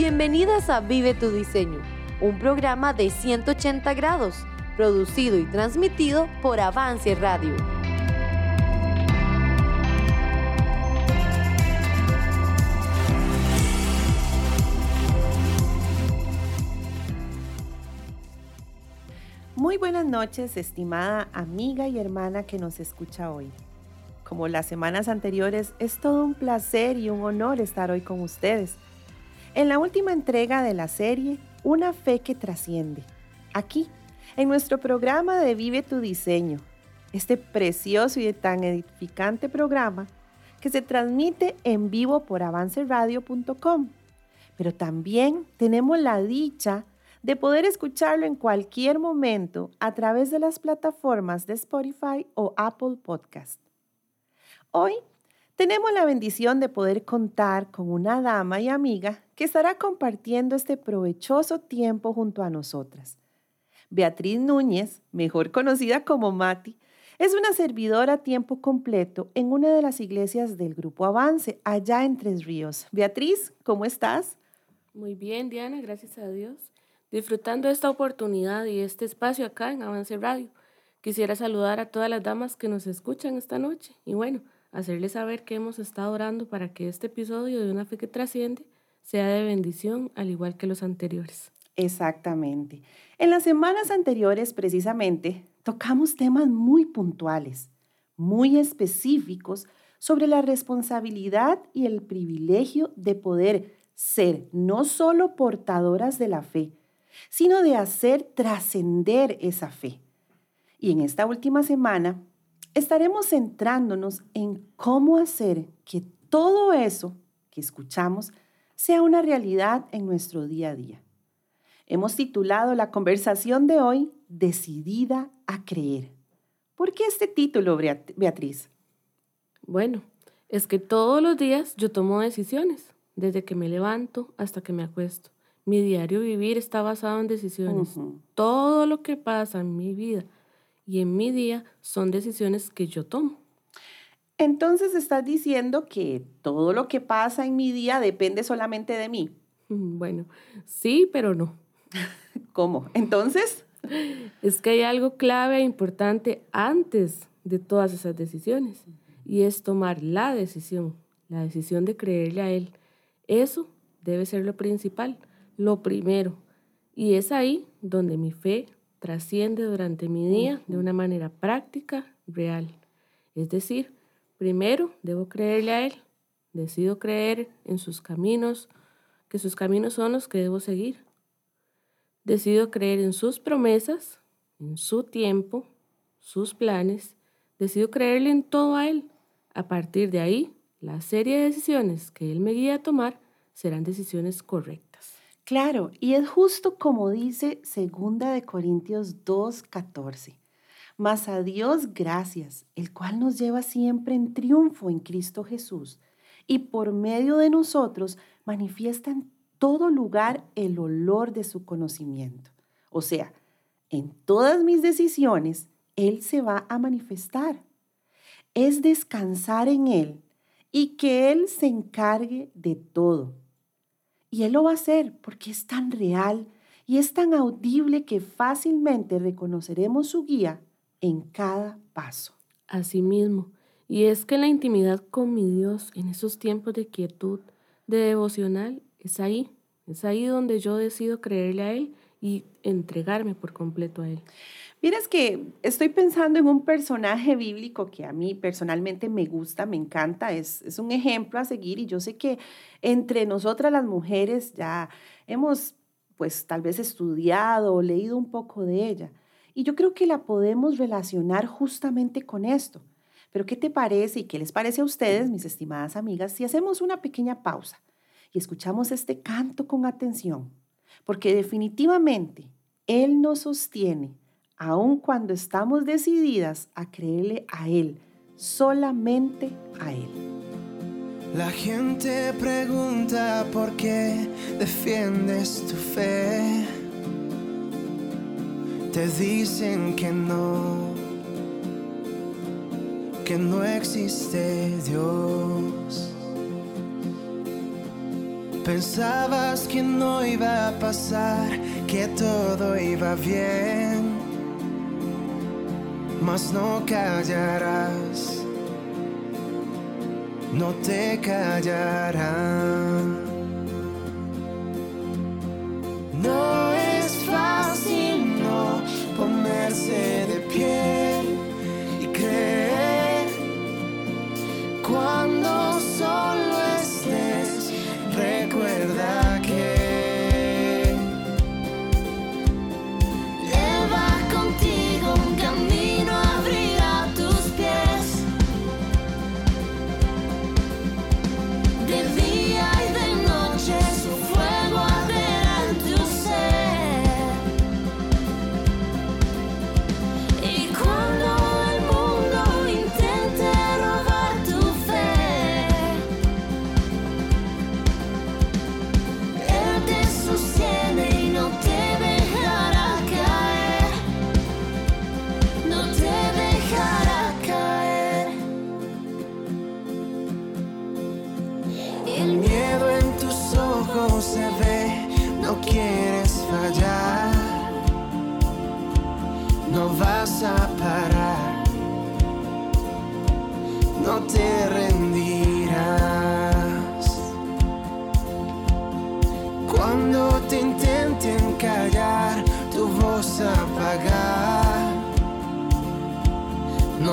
Bienvenidas a Vive tu Diseño, un programa de 180 grados, producido y transmitido por Avance Radio. Muy buenas noches, estimada amiga y hermana que nos escucha hoy. Como las semanas anteriores, es todo un placer y un honor estar hoy con ustedes en la última entrega de la serie Una fe que trasciende. Aquí, en nuestro programa de Vive tu Diseño, este precioso y tan edificante programa que se transmite en vivo por avanceradio.com. Pero también tenemos la dicha de poder escucharlo en cualquier momento a través de las plataformas de Spotify o Apple Podcast. Hoy tenemos la bendición de poder contar con una dama y amiga que estará compartiendo este provechoso tiempo junto a nosotras. Beatriz Núñez, mejor conocida como Mati, es una servidora a tiempo completo en una de las iglesias del Grupo Avance, allá en Tres Ríos. Beatriz, ¿cómo estás? Muy bien, Diana, gracias a Dios. Disfrutando esta oportunidad y este espacio acá en Avance Radio. Quisiera saludar a todas las damas que nos escuchan esta noche y bueno, hacerles saber que hemos estado orando para que este episodio de Una Fe que Trasciende sea de bendición, al igual que los anteriores. Exactamente. En las semanas anteriores, precisamente, tocamos temas muy puntuales, muy específicos sobre la responsabilidad y el privilegio de poder ser no solo portadoras de la fe, sino de hacer trascender esa fe. Y en esta última semana estaremos centrándonos en cómo hacer que todo eso que escuchamos sea una realidad en nuestro día a día. Hemos titulado la conversación de hoy Decidida a creer. ¿Por qué este título, Beatriz? Bueno, es que todos los días yo tomo decisiones, desde que me levanto hasta que me acuesto. Mi diario vivir está basado en decisiones. Todo lo que pasa en mi vida y en mi día son decisiones que yo tomo. Entonces estás diciendo que todo lo que pasa en mi día depende solamente de mí. Bueno, sí, pero no. ¿Cómo? Entonces... Es que hay algo clave e importante antes de todas esas decisiones y es tomar la decisión, la decisión de creerle a Él. Eso debe ser lo principal, lo primero. Y es ahí donde mi fe trasciende durante mi día de una manera práctica, real. Es decir, primero debo creerle a Él, decido creer en sus caminos, que sus caminos son los que debo seguir. Decido creer en sus promesas, en su tiempo, sus planes, decido creerle en todo a Él. A partir de ahí, la serie de decisiones que Él me guía a tomar serán decisiones correctas. Claro, y es justo como dice segunda de Corintios 2:14. Mas a Dios gracias, el cual nos lleva siempre en triunfo en Cristo Jesús, y por medio de nosotros manifiesta en todo lugar el olor de su conocimiento. O sea, en todas mis decisiones, Él se va a manifestar. Es descansar en Él y que Él se encargue de todo y Él lo va a hacer porque es tan real y es tan audible que fácilmente reconoceremos su guía en cada paso. Asimismo, y es que la intimidad con mi Dios en esos tiempos de quietud, de devocional, es ahí, es ahí donde yo decido creerle a Él y entregarme por completo a Él. Miras que estoy pensando en un personaje bíblico que a mí personalmente me gusta, me encanta, es, es un ejemplo a seguir y yo sé que entre nosotras las mujeres ya hemos pues tal vez estudiado o leído un poco de ella y yo creo que la podemos relacionar justamente con esto. Pero ¿qué te parece y qué les parece a ustedes, mis estimadas amigas, si hacemos una pequeña pausa y escuchamos este canto con atención? Porque definitivamente Él nos sostiene aun cuando estamos decididas a creerle a Él, solamente a Él. La gente pregunta por qué defiendes tu fe te dicen que no, que no existe Dios. Pensabas que no iba a pasar, que todo iba bien, mas no callarás, no te callarán. No de pie y creer cuando soy.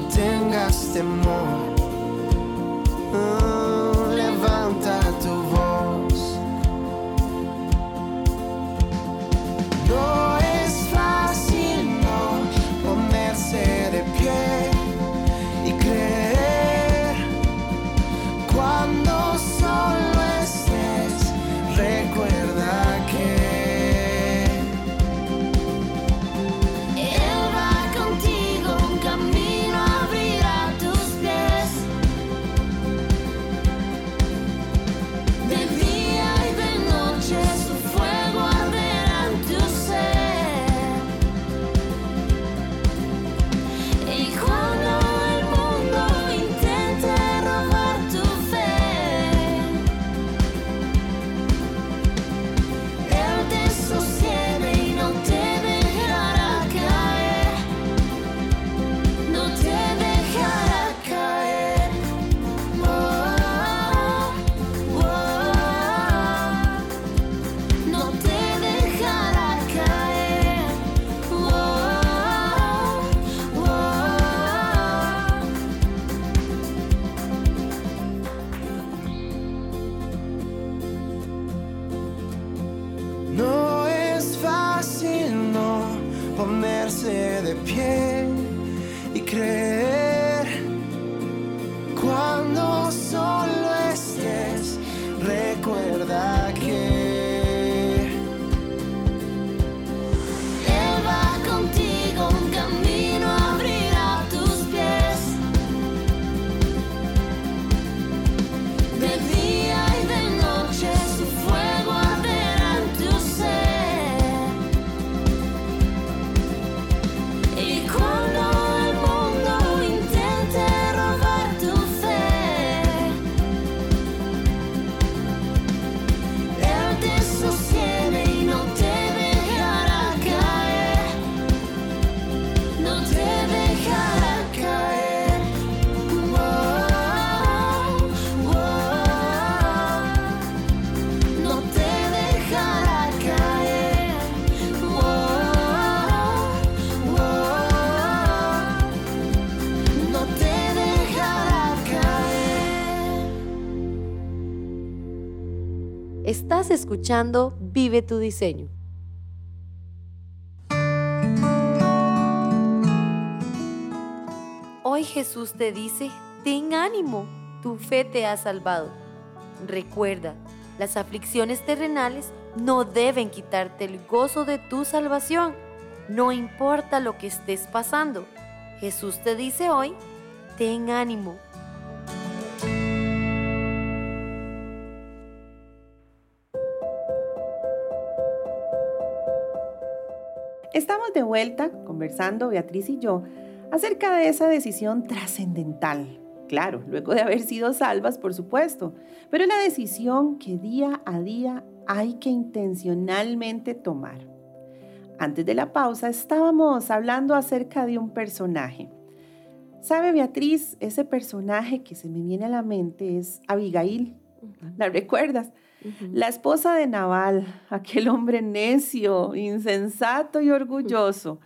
no tengas temor. Uh. escuchando Vive tu diseño. Hoy Jesús te dice, ten ánimo, tu fe te ha salvado. Recuerda, las aflicciones terrenales no deben quitarte el gozo de tu salvación, no importa lo que estés pasando. Jesús te dice hoy, ten ánimo, de vuelta conversando, Beatriz y yo, acerca de esa decisión trascendental. Claro, luego de haber sido salvas, por supuesto, pero es la decisión que día a día hay que intencionalmente tomar. Antes de la pausa estábamos hablando acerca de un personaje. ¿Sabe Beatriz? Ese personaje que se me viene a la mente es Abigail. ¿La recuerdas? La esposa de Nabal, aquel hombre necio, insensato y orgulloso.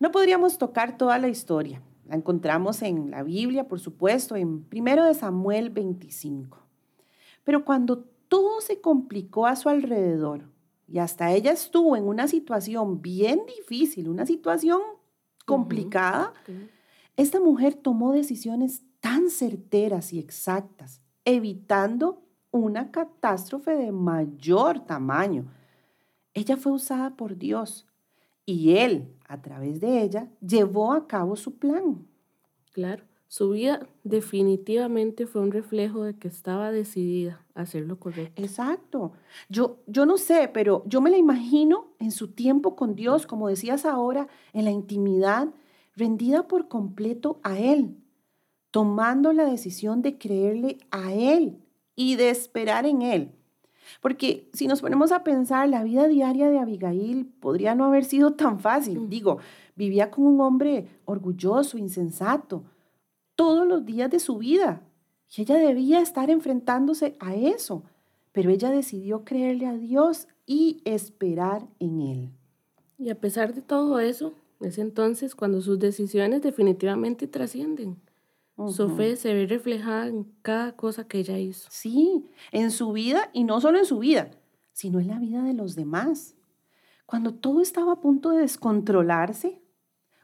No podríamos tocar toda la historia. La encontramos en la Biblia, por supuesto, en 1 de Samuel 25. Pero cuando todo se complicó a su alrededor y hasta ella estuvo en una situación bien difícil, una situación complicada, esta mujer tomó decisiones tan certeras y exactas, evitando una catástrofe de mayor tamaño. Ella fue usada por Dios y Él, a través de ella, llevó a cabo su plan. Claro, su vida definitivamente fue un reflejo de que estaba decidida a hacer lo correcto. Exacto. Yo, yo no sé, pero yo me la imagino en su tiempo con Dios, como decías ahora, en la intimidad, rendida por completo a Él, tomando la decisión de creerle a Él y de esperar en Él. Porque si nos ponemos a pensar, la vida diaria de Abigail podría no haber sido tan fácil. Digo, vivía con un hombre orgulloso, insensato, todos los días de su vida. Y ella debía estar enfrentándose a eso. Pero ella decidió creerle a Dios y esperar en Él. Y a pesar de todo eso, es entonces cuando sus decisiones definitivamente trascienden. Su fe se ve reflejada en cada cosa que ella hizo. Sí, en su vida y no solo en su vida, sino en la vida de los demás. Cuando todo estaba a punto de descontrolarse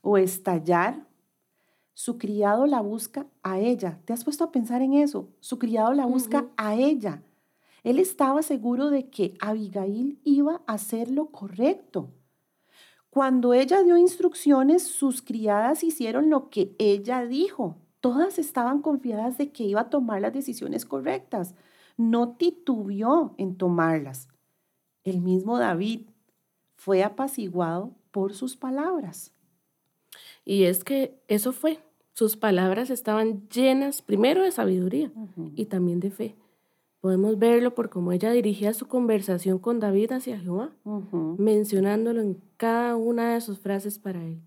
o estallar, su criado la busca a ella. ¿Te has puesto a pensar en eso? Su criado la busca a ella. Él estaba seguro de que Abigail iba a hacer lo correcto. Cuando ella dio instrucciones, sus criadas hicieron lo que ella dijo. Todas estaban confiadas de que iba a tomar las decisiones correctas. No titubeó en tomarlas. El mismo David fue apaciguado por sus palabras. Y es que eso fue. Sus palabras estaban llenas primero de sabiduría y también de fe. Podemos verlo por cómo ella dirigía su conversación con David hacia Jehová, mencionándolo en cada una de sus frases para él.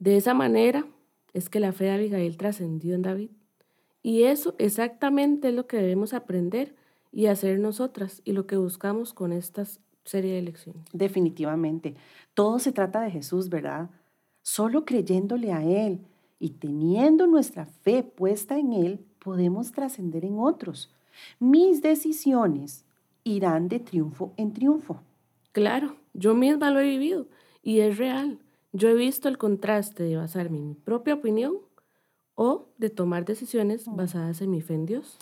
De esa manera es que la fe de Abigail trascendió en David. Y eso exactamente es lo que debemos aprender y hacer nosotras y lo que buscamos con esta serie de lecciones. Definitivamente. Todo se trata de Jesús, ¿verdad? Solo creyéndole a Él y teniendo nuestra fe puesta en Él, podemos trascender en otros. Mis decisiones irán de triunfo en triunfo. Claro, yo misma lo he vivido y es real. Yo he visto el contraste de basarme en mi propia opinión o de tomar decisiones basadas en mi fe en Dios.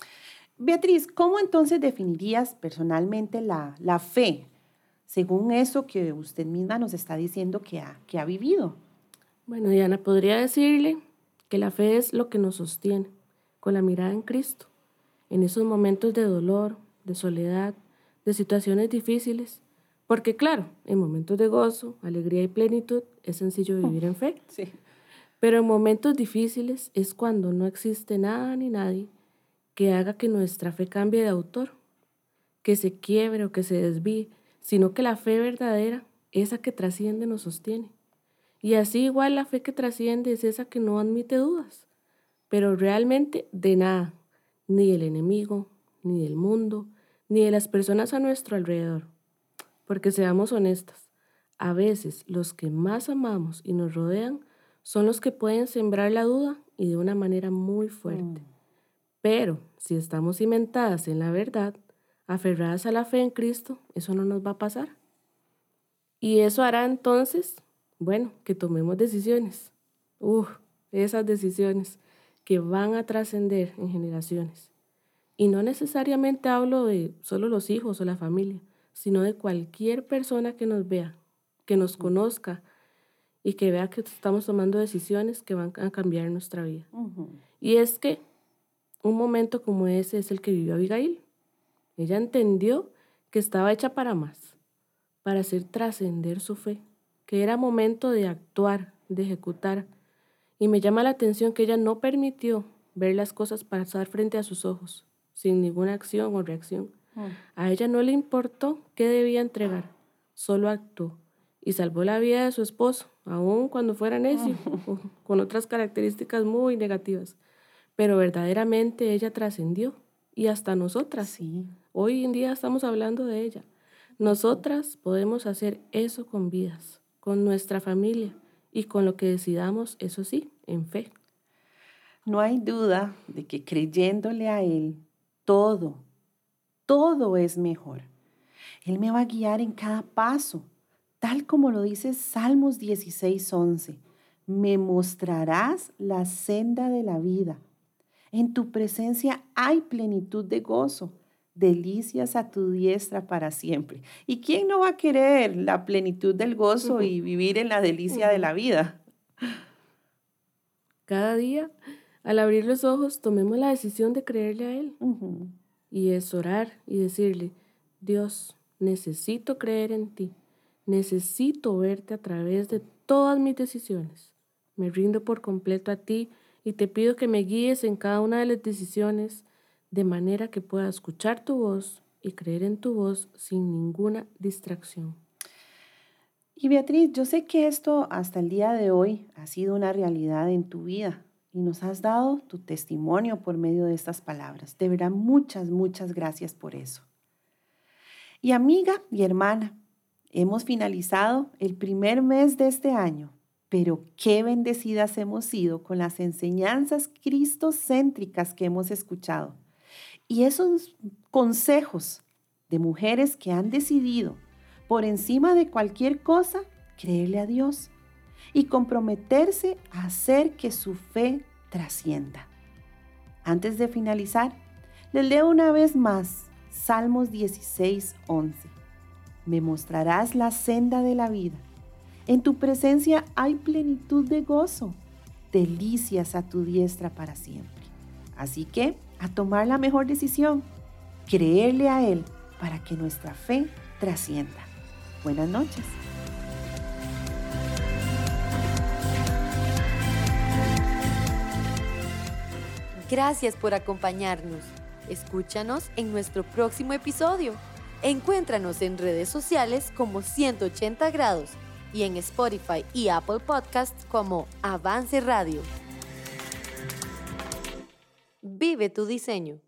Beatriz, ¿cómo entonces definirías personalmente la, la fe, según eso que usted misma nos está diciendo que ha, que ha vivido? Bueno, Diana, podría decirle que la fe es lo que nos sostiene, con la mirada en Cristo, en esos momentos de dolor, de soledad, de situaciones difíciles. Porque claro, en momentos de gozo, alegría y plenitud es sencillo vivir en fe. Sí. Pero en momentos difíciles es cuando no existe nada ni nadie que haga que nuestra fe cambie de autor, que se quiebre o que se desvíe, sino que la fe verdadera, esa que trasciende, nos sostiene. Y así igual la fe que trasciende es esa que no admite dudas, pero realmente de nada, ni del enemigo, ni del mundo, ni de las personas a nuestro alrededor. Porque seamos honestas, a veces los que más amamos y nos rodean son los que pueden sembrar la duda y de una manera muy fuerte. Pero si estamos cimentadas en la verdad, aferradas a la fe en Cristo, eso no nos va a pasar. Y eso hará entonces, bueno, que tomemos decisiones. Uf, esas decisiones que van a trascender en generaciones. Y no necesariamente hablo de solo los hijos o la familia, sino de cualquier persona que nos vea, que nos conozca y que vea que estamos tomando decisiones que van a cambiar nuestra vida. Y es que un momento como ese es el que vivió Abigail. Ella entendió que estaba hecha para más, para hacer trascender su fe, que era momento de actuar, de ejecutar. Y me llama la atención que ella no permitió ver las cosas pasar frente a sus ojos, sin ninguna acción o reacción. A ella no le importó qué debía entregar, solo actuó y salvó la vida de su esposo, aun cuando fuera necio, o con otras características muy negativas. Pero verdaderamente ella trascendió y hasta nosotras. Sí. Hoy en día estamos hablando de ella. Nosotras podemos hacer eso con vidas, con nuestra familia y con lo que decidamos, eso sí, en fe. No hay duda de que creyéndole a Él, todo, todo es mejor. Él me va a guiar en cada paso, tal como lo dice Salmos 16:11. Me mostrarás la senda de la vida. En tu presencia hay plenitud de gozo, delicias a tu diestra para siempre. ¿Y quién no va a querer la plenitud del gozo y vivir en la delicia de la vida? Cada día, al abrir los ojos, tomemos la decisión de creerle a Él. Y es orar y decirle, Dios, necesito creer en ti. Necesito verte a través de todas mis decisiones. Me rindo por completo a ti y te pido que me guíes en cada una de las decisiones de manera que pueda escuchar tu voz y creer en tu voz sin ninguna distracción. Y Beatriz, yo sé que esto hasta el día de hoy ha sido una realidad en tu vida y nos has dado tu testimonio por medio de estas palabras. De verdad, muchas, muchas gracias por eso. Y amiga y hermana, hemos finalizado el primer mes de este año, pero qué bendecidas hemos sido con las enseñanzas cristocéntricas que hemos escuchado y esos consejos de mujeres que han decidido por encima de cualquier cosa, creerle a Dios y comprometerse a hacer que su fe trascienda. Antes de finalizar, les leo una vez más Salmos 16, 11. Me mostrarás la senda de la vida. En tu presencia hay plenitud de gozo, delicias a tu diestra para siempre. Así que, a tomar la mejor decisión, creerle a Él para que nuestra fe trascienda. Buenas noches. Gracias por acompañarnos. Escúchanos en nuestro próximo episodio. Encuéntranos en redes sociales como 180 grados y en Spotify y Apple Podcasts como Avance Radio. Vive tu diseño.